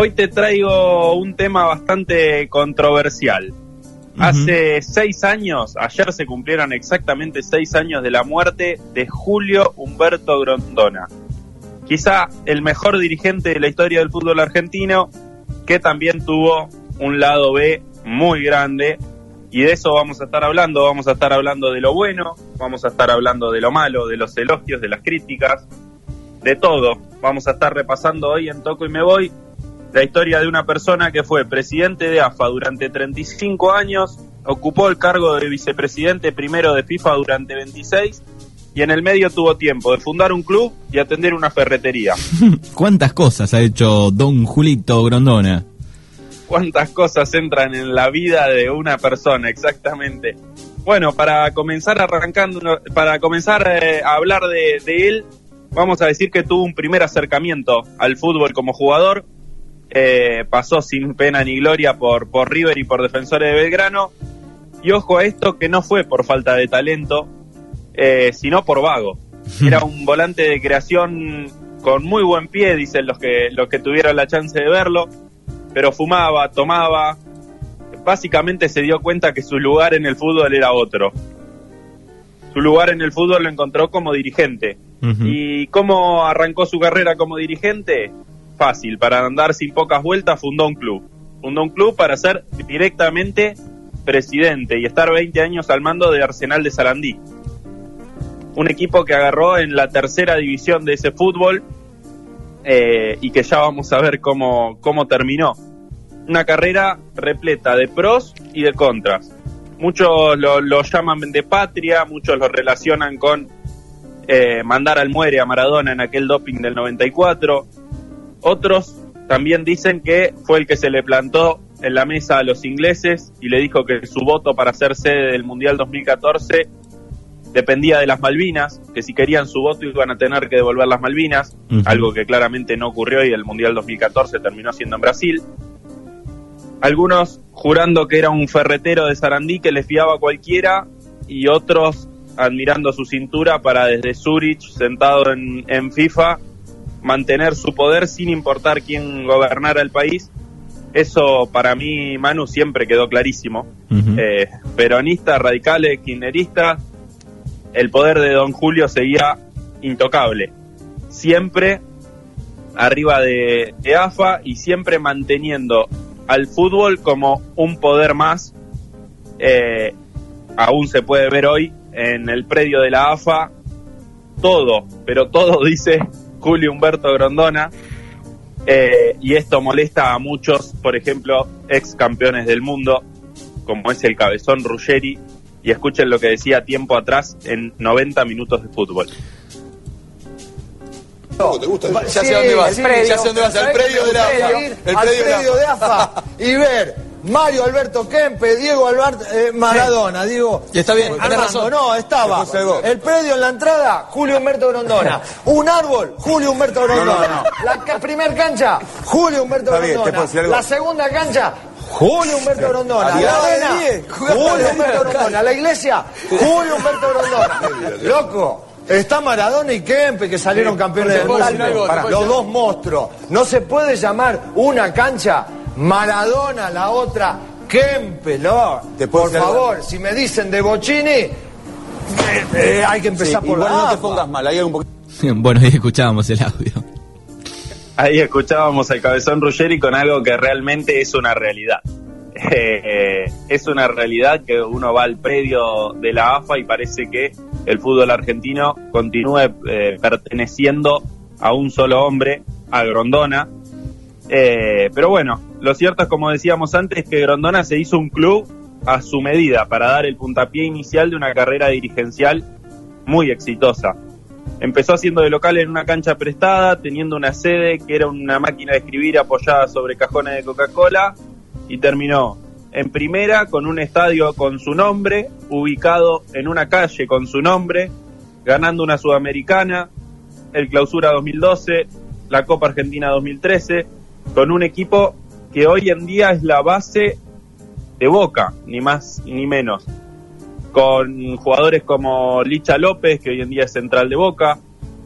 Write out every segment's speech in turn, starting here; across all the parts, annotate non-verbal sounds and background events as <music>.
hoy te traigo un tema bastante controversial. Hace seis años, ayer se cumplieron exactamente seis años de la muerte de Julio Humberto Grondona. Quizá el mejor dirigente de la historia del fútbol argentino, que también tuvo un lado B muy grande. Y de eso vamos a estar hablando. Vamos a estar hablando de lo bueno, vamos a estar hablando de lo malo, de los elogios, de las críticas, de todo. Vamos a estar repasando hoy en Toco y Me Voy la historia de una persona que fue presidente de AFA durante 35 años, ocupó el cargo de vicepresidente primero de FIFA durante 26 y en el medio tuvo tiempo de fundar un club y atender una ferretería. <laughs> ¿Cuántas cosas ha hecho don Julito Grondona? ¿Cuántas cosas entran en la vida de una persona exactamente? Bueno, para comenzar arrancando, para comenzar eh, a hablar de, de él, vamos a decir que tuvo un primer acercamiento al fútbol como jugador eh, pasó sin pena ni gloria por, por River y por Defensores de Belgrano. Y ojo a esto que no fue por falta de talento, eh, sino por vago. <laughs> Era un volante de creación con muy buen pie, dicen los que, los que tuvieron la chance de verlo, pero fumaba, tomaba. Básicamente se dio cuenta que su lugar en el fútbol era otro. Su lugar en el fútbol lo encontró como dirigente. ¿Y cómo arrancó su carrera como dirigente? Fácil, para andar sin pocas vueltas, fundó un club. Fundó un club para ser directamente presidente y estar 20 años al mando de Arsenal de Sarandí. Un equipo que agarró en la tercera división de ese fútbol eh, y que ya vamos a ver cómo, cómo terminó. Una carrera repleta de pros y de contras. Muchos lo, llaman de patria, muchos lo relacionan con eh, mandar al muere a Maradona en aquel doping del 94, otros también dicen que fue el que se le plantó en la mesa a los ingleses y le dijo que su voto para ser sede del Mundial 2014 dependía de las Malvinas, que si querían su voto iban a tener que devolver las Malvinas, algo que claramente no ocurrió y el Mundial 2014 terminó siendo en Brasil. Algunos jurando que era un ferretero de Sarandí que le fiaba a cualquiera y otros admirando su cintura para desde Zurich, sentado en, en FIFA, mantener su poder sin importar quién gobernara el país. Eso para mí, Manu, siempre quedó clarísimo. Eh, peronista, radicales, kirchnerista, el poder de don Julio seguía intocable. Siempre arriba de, AFA y siempre manteniendo al fútbol como un poder más. Eh, aún se puede ver hoy en el predio de la AFA todo, pero todo <laughs> dice Julio Humberto Grondona. Eh, y esto molesta a muchos, por ejemplo, ex campeones del mundo, como es el cabezón Ruggeri. Y escuchen lo que decía tiempo atrás en 90 minutos de fútbol. ¿Te gusta? Ya sé dónde vas. Ya sé dónde vas. Al predio de AFA. El predio de AFA. Y ver Mario Alberto Kempe, Diego Albert, eh, Maradona, digo. Y está bien, Armando, no, estaba. El predio en la entrada, Julio Humberto Grondona. <laughs> Un árbol, Julio Humberto Grondona. La primer cancha, Julio Humberto Grondona. La segunda cancha, Julio Humberto Grondona. La arena, Julio Humberto Grondona. La iglesia, Julio Humberto Grondona. Loco. Está Maradona y Kempe que salieron campeones del mundo. Los dos monstruos. No se puede llamar una cancha Maradona, la otra, Kempe, ¿no? Por favor, si me dicen de Bocini, eh, eh, hay que empezar por la no te pongas mal, ahí hay un poquito... <laughs> Bueno, ahí escuchábamos el audio. Ahí escuchábamos al cabezón Ruggeri con algo que realmente es una realidad. <laughs> Eh, es una realidad que uno va al predio de la AFA y parece que el fútbol argentino continúe perteneciendo a un solo hombre, a Grondona. Pero bueno, lo cierto es, como decíamos antes, que Grondona se hizo un club a su medida para dar el puntapié inicial de una carrera dirigencial muy exitosa. Empezó haciendo de local en una cancha prestada, teniendo una sede que era una máquina de escribir apoyada sobre cajones de Coca-Cola y terminó en primera con un estadio con su nombre, ubicado en una calle con su nombre, ganando una sudamericana, el Clausura 2012, la Copa Argentina 2013, con un equipo que hoy en día es la base de Boca, ni más ni menos. Con jugadores como Licha López, que hoy en día es central de Boca,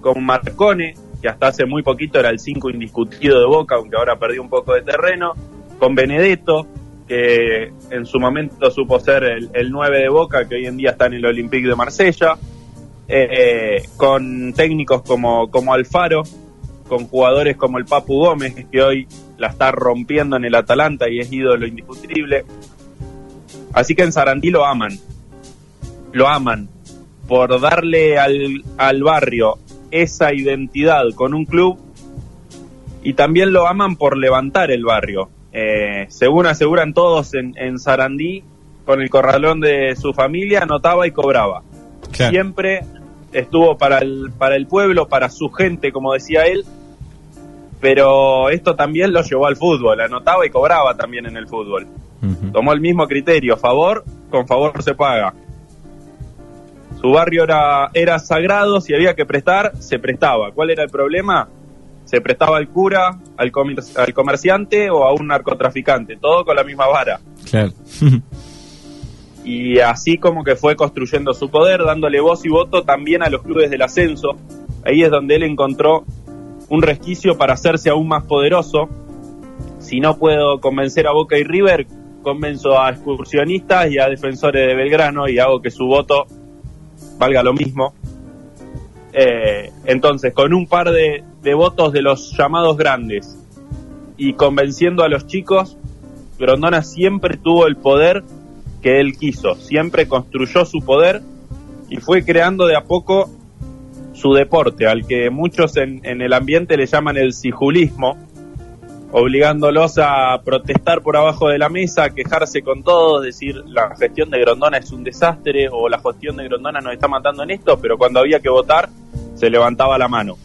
con Marcone, que hasta hace muy poquito era el 5 indiscutido de Boca, aunque ahora perdió un poco de terreno, con Benedetto, que en su momento supo ser el, 9 de Boca, que hoy en día está en el Olympique de Marsella, eh, con técnicos como, como Alfaro, con jugadores como el Papu Gómez, que hoy la está rompiendo en el Atalanta y es ídolo indiscutible. Así que en Sarandí lo aman, lo aman por darle al, al barrio esa identidad con un club y también lo aman por levantar el barrio. Eh, según aseguran todos en, en, Sarandí, con el corralón de su familia, anotaba y cobraba. Siempre estuvo para el, para el pueblo, para su gente, como decía él, pero esto también lo llevó al fútbol, anotaba y cobraba también en el fútbol. Tomó el mismo criterio, favor, con favor se paga. Su barrio era, era sagrado, si había que prestar, se prestaba. ¿Cuál era el problema? se prestaba al cura, al, al comerciante o a un narcotraficante, todo con la misma vara. Claro. <laughs> y así como que fue construyendo su poder, dándole voz y voto también a los clubes del ascenso. Ahí es donde él encontró un resquicio para hacerse aún más poderoso. Si no puedo convencer a Boca y River, convenzo a excursionistas y a defensores de Belgrano y hago que su voto valga lo mismo. Eh, entonces, con un par de, de votos de los llamados grandes y convenciendo a los chicos, Grondona siempre tuvo el poder que él quiso, siempre construyó su poder y fue creando de a poco su deporte, al que muchos en, el ambiente le llaman el sijulismo, obligándolos a protestar por abajo de la mesa, quejarse con todos, decir la gestión de Grondona es un desastre o la gestión de Grondona nos está matando en esto, pero cuando había que votar se levantaba la mano.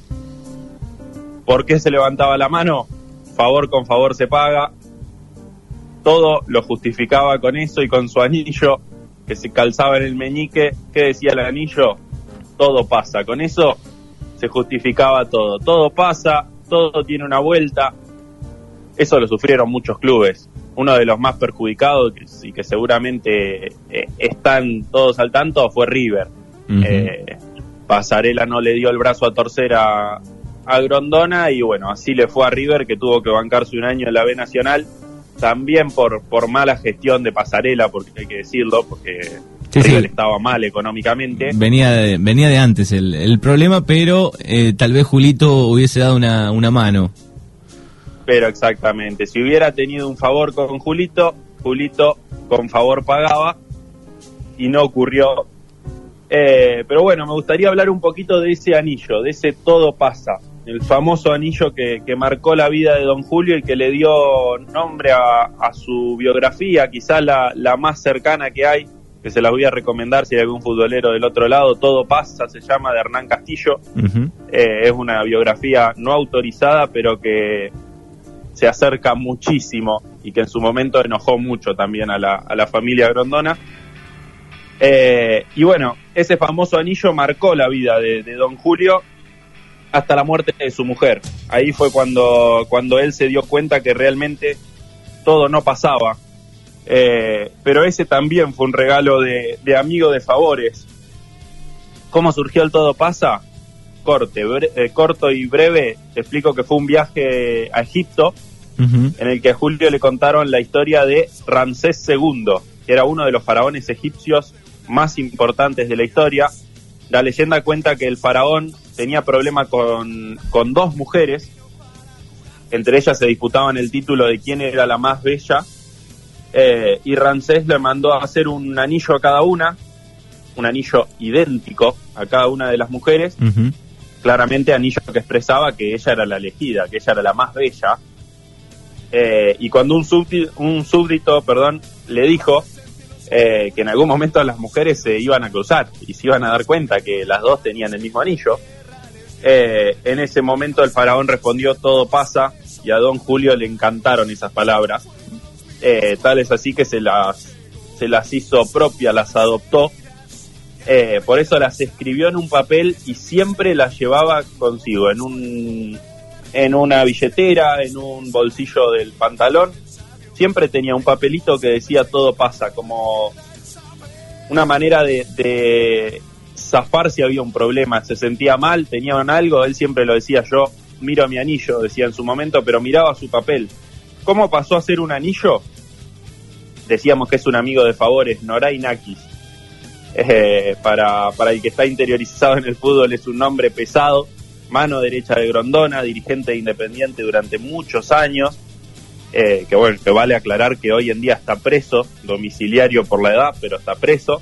¿Por qué se levantaba la mano? Favor con favor se paga. Todo lo justificaba con eso y con su anillo que se calzaba en el meñique. ¿Qué decía el anillo? Todo pasa. Con eso se justificaba todo. Todo pasa, todo tiene una vuelta. Eso lo sufrieron muchos clubes. Uno de los más perjudicados y que seguramente eh, están todos al tanto fue River. Eh, Pasarela no le dio el brazo a torcer a, a Grondona y bueno, así le fue a River que tuvo que bancarse un año en la B Nacional, también por, por mala gestión de Pasarela, porque hay que decirlo, porque Estaba mal económicamente. Venía de, venía de antes el, el problema, pero eh, tal vez Julito hubiese dado una, una mano. Pero exactamente, si hubiera tenido un favor con Julito, Julito con favor pagaba y no ocurrió. Eh, pero bueno, me gustaría hablar un poquito de ese anillo, de ese todo pasa el famoso anillo que, marcó la vida de Don Julio y que le dio nombre a, su biografía, quizá la, la, más cercana que hay, que se la voy a recomendar si hay algún futbolero del otro lado, Todo pasa, se llama, de Hernán Castillo. Eh, es una biografía no autorizada, pero que se acerca muchísimo y que en su momento enojó mucho también a la, a la familia Grondona. Eh, y bueno, ese famoso anillo marcó la vida de, de Don Julio hasta la muerte de su mujer. Ahí fue cuando, cuando él se dio cuenta que realmente todo no pasaba. Eh, pero ese también fue un regalo de, amigo de favores. ¿Cómo surgió el Todo Pasa? Corte, eh, corto y breve, te explico que fue un viaje a Egipto en el que a Julio le contaron la historia de Ramsés II, que era uno de los faraones egipcios más importantes de la historia. La leyenda cuenta que el faraón tenía problema con, con dos mujeres, entre ellas se disputaban el título de quién era la más bella, eh, y Ramsés le mandó a hacer un anillo a cada una, un anillo idéntico a cada una de las mujeres, claramente anillo que expresaba que ella era la elegida, que ella era la más bella, eh, y cuando un súbdito, un súbdito perdón, le dijo eh, que en algún momento las mujeres se iban a cruzar y se iban a dar cuenta que las dos tenían el mismo anillo, eh, en ese momento el faraón respondió todo pasa y a don Julio le encantaron esas palabras. Eh, tal es así que se las, se las hizo propias, las adoptó. Eh, por eso las escribió en un papel y siempre las llevaba consigo, en, un, en una billetera, en un bolsillo del pantalón. Siempre tenía un papelito que decía todo pasa, como una manera de zafar si había un problema, se sentía mal, tenían algo, él siempre lo decía yo, miro mi anillo, decía en su momento, pero miraba su papel. ¿Cómo pasó a ser un anillo? Decíamos que es un amigo de favores, Noray Nakis. Eh, para, para el que está interiorizado en el fútbol es un nombre pesado, mano derecha de Grondona, dirigente Independiente durante muchos años, eh, que bueno, que vale aclarar que hoy en día está preso, domiciliario por la edad, pero está preso.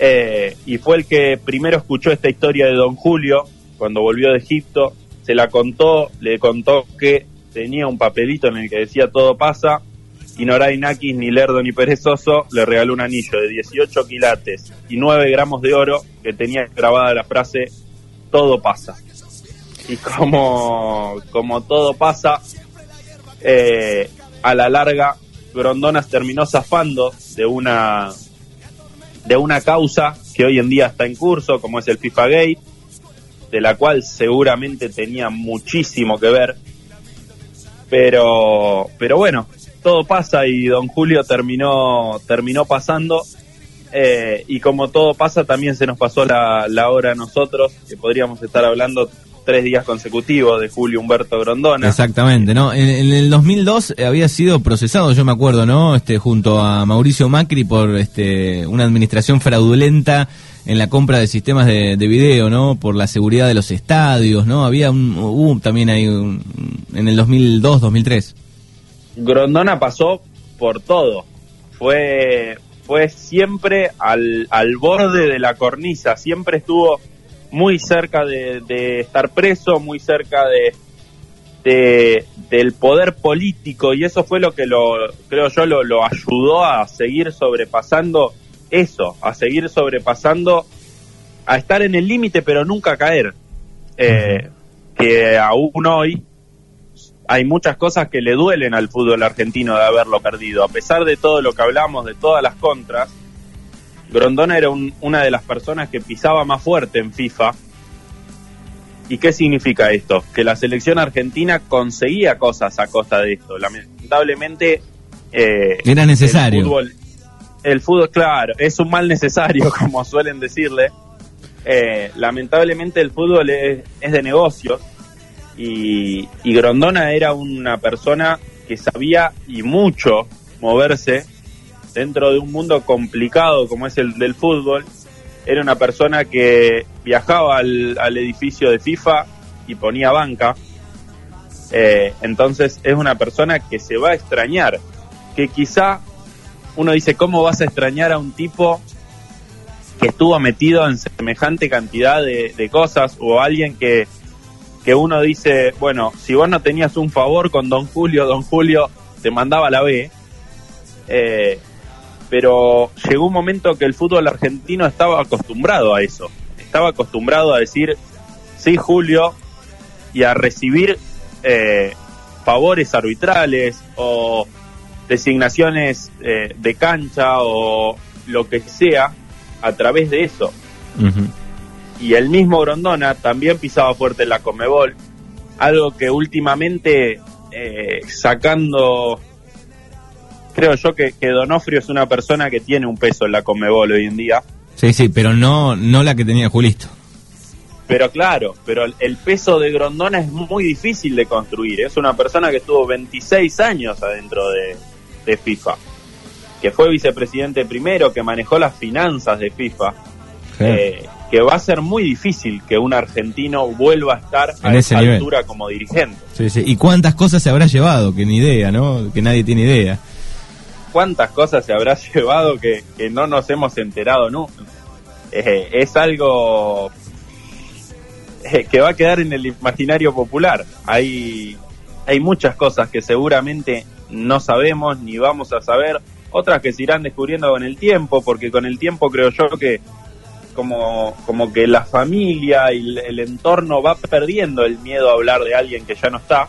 Eh, y fue el que primero escuchó esta historia de Don Julio cuando volvió de Egipto, se la contó, le contó que tenía un papelito en el que decía todo pasa, y Noray Nakis, ni lerdo ni perezoso, le regaló un anillo de 18 quilates y 9 gramos de oro que tenía grabada la frase todo pasa. Y como, como todo pasa, eh, a la larga, Grondonas terminó zafando de una, de una causa que hoy en día está en curso, como es el FIFA Gate, de la cual seguramente tenía muchísimo que ver. Pero, pero bueno, todo pasa y don Julio terminó, terminó pasando eh, y como todo pasa, también se nos pasó la, hora a nosotros, que podríamos estar hablando tres días consecutivos de Julio Humberto Grondona. Exactamente, ¿no? En, el 2002 había sido procesado, yo me acuerdo, ¿no? Este, junto a Mauricio Macri por este, una administración fraudulenta en la compra de sistemas de, video, ¿no? Por la seguridad de los estadios, ¿no? Había un, también ahí en el 2002, 2003. Grondona pasó por todo. Fue fue siempre al, al borde de la cornisa, siempre estuvo muy cerca de, estar preso, muy cerca de, de, del poder político y eso fue lo que lo creo yo lo, lo ayudó a seguir sobrepasando eso, a seguir sobrepasando, a estar en el límite pero nunca caer. Eh, que aún hoy hay muchas cosas que le duelen al fútbol argentino de haberlo perdido. A pesar de todo lo que hablamos, de todas las contras, Grondona era una de las personas que pisaba más fuerte en FIFA. ¿Y qué significa esto? Que la selección argentina conseguía cosas a costa de esto. Lamentablemente... Eh, era necesario. El fútbol, el fútbol, claro, es un mal necesario, <laughs> como suelen decirle. Eh, lamentablemente el fútbol es, es de negocios y, Grondona era una persona que sabía y mucho moverse dentro de un mundo complicado como es el del fútbol. Era una persona que viajaba al, edificio de FIFA y ponía banca. Eh, entonces es una persona que se va a extrañar, que quizá uno dice, ¿cómo vas a extrañar a un tipo que estuvo metido en semejante cantidad de, de cosas o alguien que que uno dice, bueno, si vos no tenías un favor con Don Julio, Don Julio te mandaba la B, eh, pero llegó un momento que el fútbol argentino estaba acostumbrado a eso, estaba acostumbrado a decir, sí, Julio, y a recibir eh, favores arbitrales o designaciones eh, de cancha o lo que sea a través de eso y el mismo Grondona también pisaba fuerte en la Comebol, algo que últimamente eh, sacando, creo yo que, que, Donofrio es una persona que tiene un peso en la Comebol hoy en día. Sí, sí, pero no, no la que tenía Julito. Pero claro, pero el peso de Grondona es muy difícil de construir. Es una persona que estuvo 26 años adentro de, de FIFA, que fue vicepresidente primero, que manejó las finanzas de FIFA. Eh, que va a ser muy difícil que un argentino vuelva a estar a esa altura como dirigente. Sí, sí. ¿Y cuántas cosas se habrá llevado? Que ni idea, ¿no? Que nadie tiene idea. ¿Cuántas cosas se habrá <laughs> llevado que, no nos hemos enterado no eh, es algo eh, que va a quedar en el imaginario popular. Hay, hay muchas cosas que seguramente no sabemos ni vamos a saber, otras que se irán descubriendo con el tiempo, porque con el tiempo creo yo que como, como que la familia y el, entorno va perdiendo el miedo a hablar de alguien que ya no está,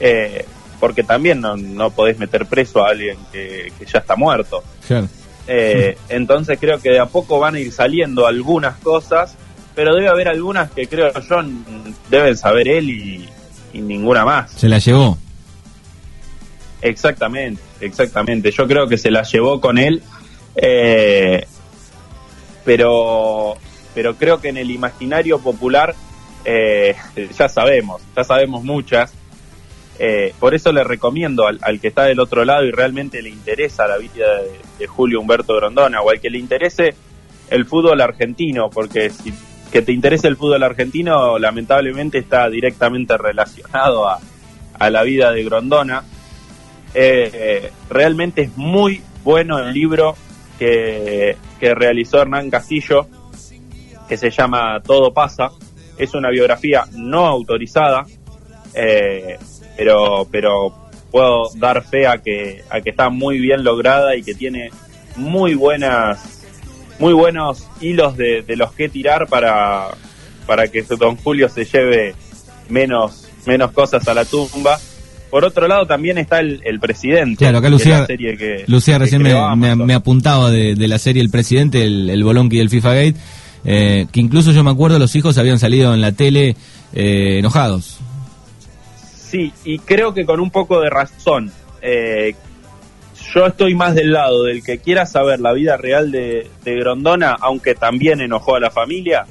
eh, porque también no, no, podés meter preso a alguien que, ya está muerto. Eh, entonces creo que de a poco van a ir saliendo algunas cosas, pero debe haber algunas que creo yo deben saber él y, y ninguna más. Se la llevó. Exactamente, exactamente. Yo creo que se la llevó con él. Eh, pero, pero creo que en el imaginario popular eh, ya sabemos, ya sabemos muchas. Eh, por eso le recomiendo al, que está del otro lado y realmente le interesa la vida de, Julio Humberto Grondona o al que le interese el fútbol argentino, porque si que te interese el fútbol argentino lamentablemente está directamente relacionado a, a la vida de Grondona. Eh, realmente es muy bueno el libro que, que realizó Hernán Castillo, que se llama Todo pasa. Es una biografía no autorizada, eh, pero, pero puedo dar fe a que, a que está muy bien lograda y que tiene muy buenas muy buenos hilos de, de los que tirar para, para que Don Julio se lleve menos, menos cosas a la tumba. Por otro lado también está el, presidente. Claro, acá Lucía, Lucía recién me, apuntaba de, la serie El Presidente, el, el Bolonqui y el FIFA Gate, eh, que incluso yo me acuerdo los hijos habían salido en la tele eh, enojados. Sí, y creo que con un poco de razón. Eh, yo estoy más del lado del que quiera saber la vida real de, de Grondona, aunque también enojó a la familia,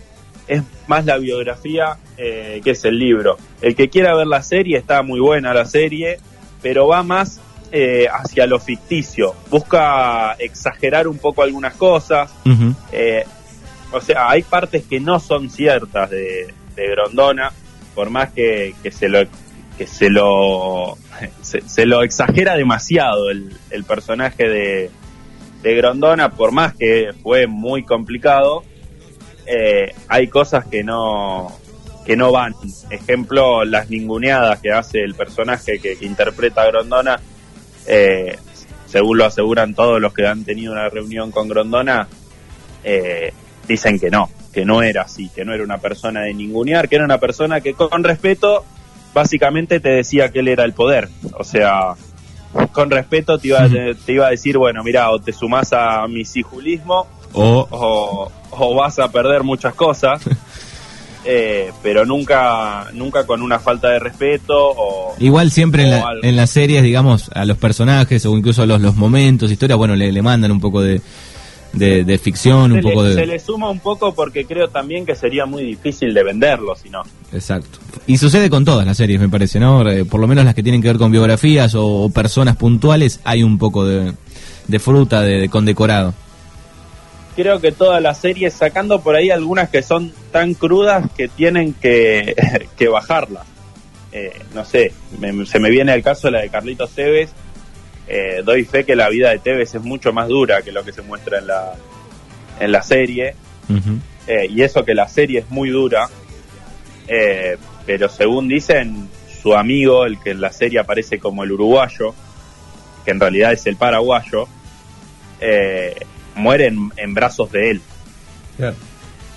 es más la biografía eh, que es el libro. El que quiera ver la serie, está muy buena la serie, pero va más eh, hacia lo ficticio. Busca exagerar un poco algunas cosas. Eh, o sea, hay partes que no son ciertas de, Grondona, por más que, se lo que se lo <laughs> se, lo exagera demasiado el, el personaje de, de Grondona, por más que fue muy complicado, eh, hay cosas que no que no van. Ejemplo, las ninguneadas que hace el personaje que, interpreta a Grondona, eh, según lo aseguran todos los que han tenido una reunión con Grondona, eh, dicen que no, que no era así, que no era una persona de ningunear, que era una persona que con respeto básicamente te decía que él era el poder. O sea, con respeto te iba, te iba a decir, bueno, mira, o te sumás a mi sijulismo o, o, vas a perder muchas cosas. <laughs> Eh, pero nunca nunca con una falta de respeto o igual siempre en, las series digamos a los personajes o incluso a los, los momentos historias bueno le, le mandan un poco de, de, ficción un poco de se le suma un poco porque creo también que sería muy difícil de venderlo si no. Exacto. Y sucede con todas las series me parece no por lo menos las que tienen que ver con biografías o, personas puntuales hay un poco de, de fruta de condecorado creo que todas las series, sacando por ahí algunas que son tan crudas que tienen que, <laughs> que bajarlas. Eh, no sé, se me viene el caso de la de Carlitos Tevez. Eh, doy fe que la vida de Tevez es mucho más dura que lo que se muestra en la, en la serie. Eh, y eso que la serie es muy dura. pero según dicen, su amigo, el que en la serie aparece como el uruguayo, que en realidad es el paraguayo, eh, muere en, brazos de él.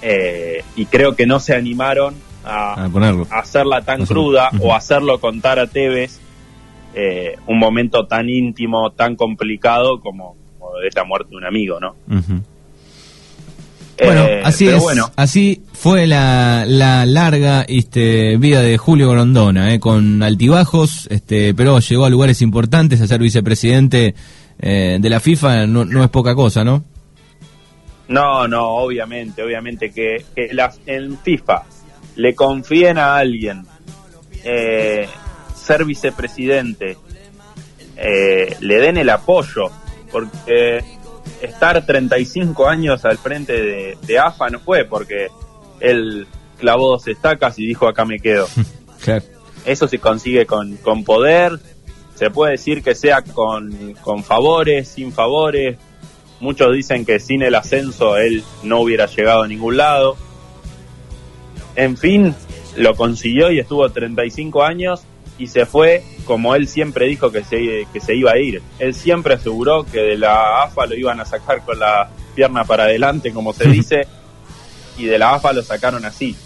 Eh, y creo que no se animaron a, hacerla tan cruda o hacerlo contar a Tevez eh, un momento tan íntimo, tan complicado como, es la muerte de un amigo, ¿no? Bueno, eh, así es. Bueno. Así fue la, la larga este, vida de Julio Grondona, con altibajos, este, pero llegó a lugares importantes a ser vicepresidente eh, de la FIFA no, no, es poca cosa, ¿no? No, no, obviamente, obviamente que, que en FIFA le confíen a alguien eh, ser vicepresidente, eh, le den el apoyo, porque estar 35 años al frente de, de, AFA no fue porque él clavó dos estacas y dijo acá me quedo. <laughs> Eso se consigue con, con poder, se puede decir que sea con, con favores, sin favores. Muchos dicen que sin el ascenso él no hubiera llegado a ningún lado. En fin, lo consiguió y estuvo 35 años y se fue como él siempre dijo que se, que se iba a ir. Él siempre aseguró que de la AFA lo iban a sacar con la pierna para adelante, como se <laughs> dice, y de la AFA lo sacaron así.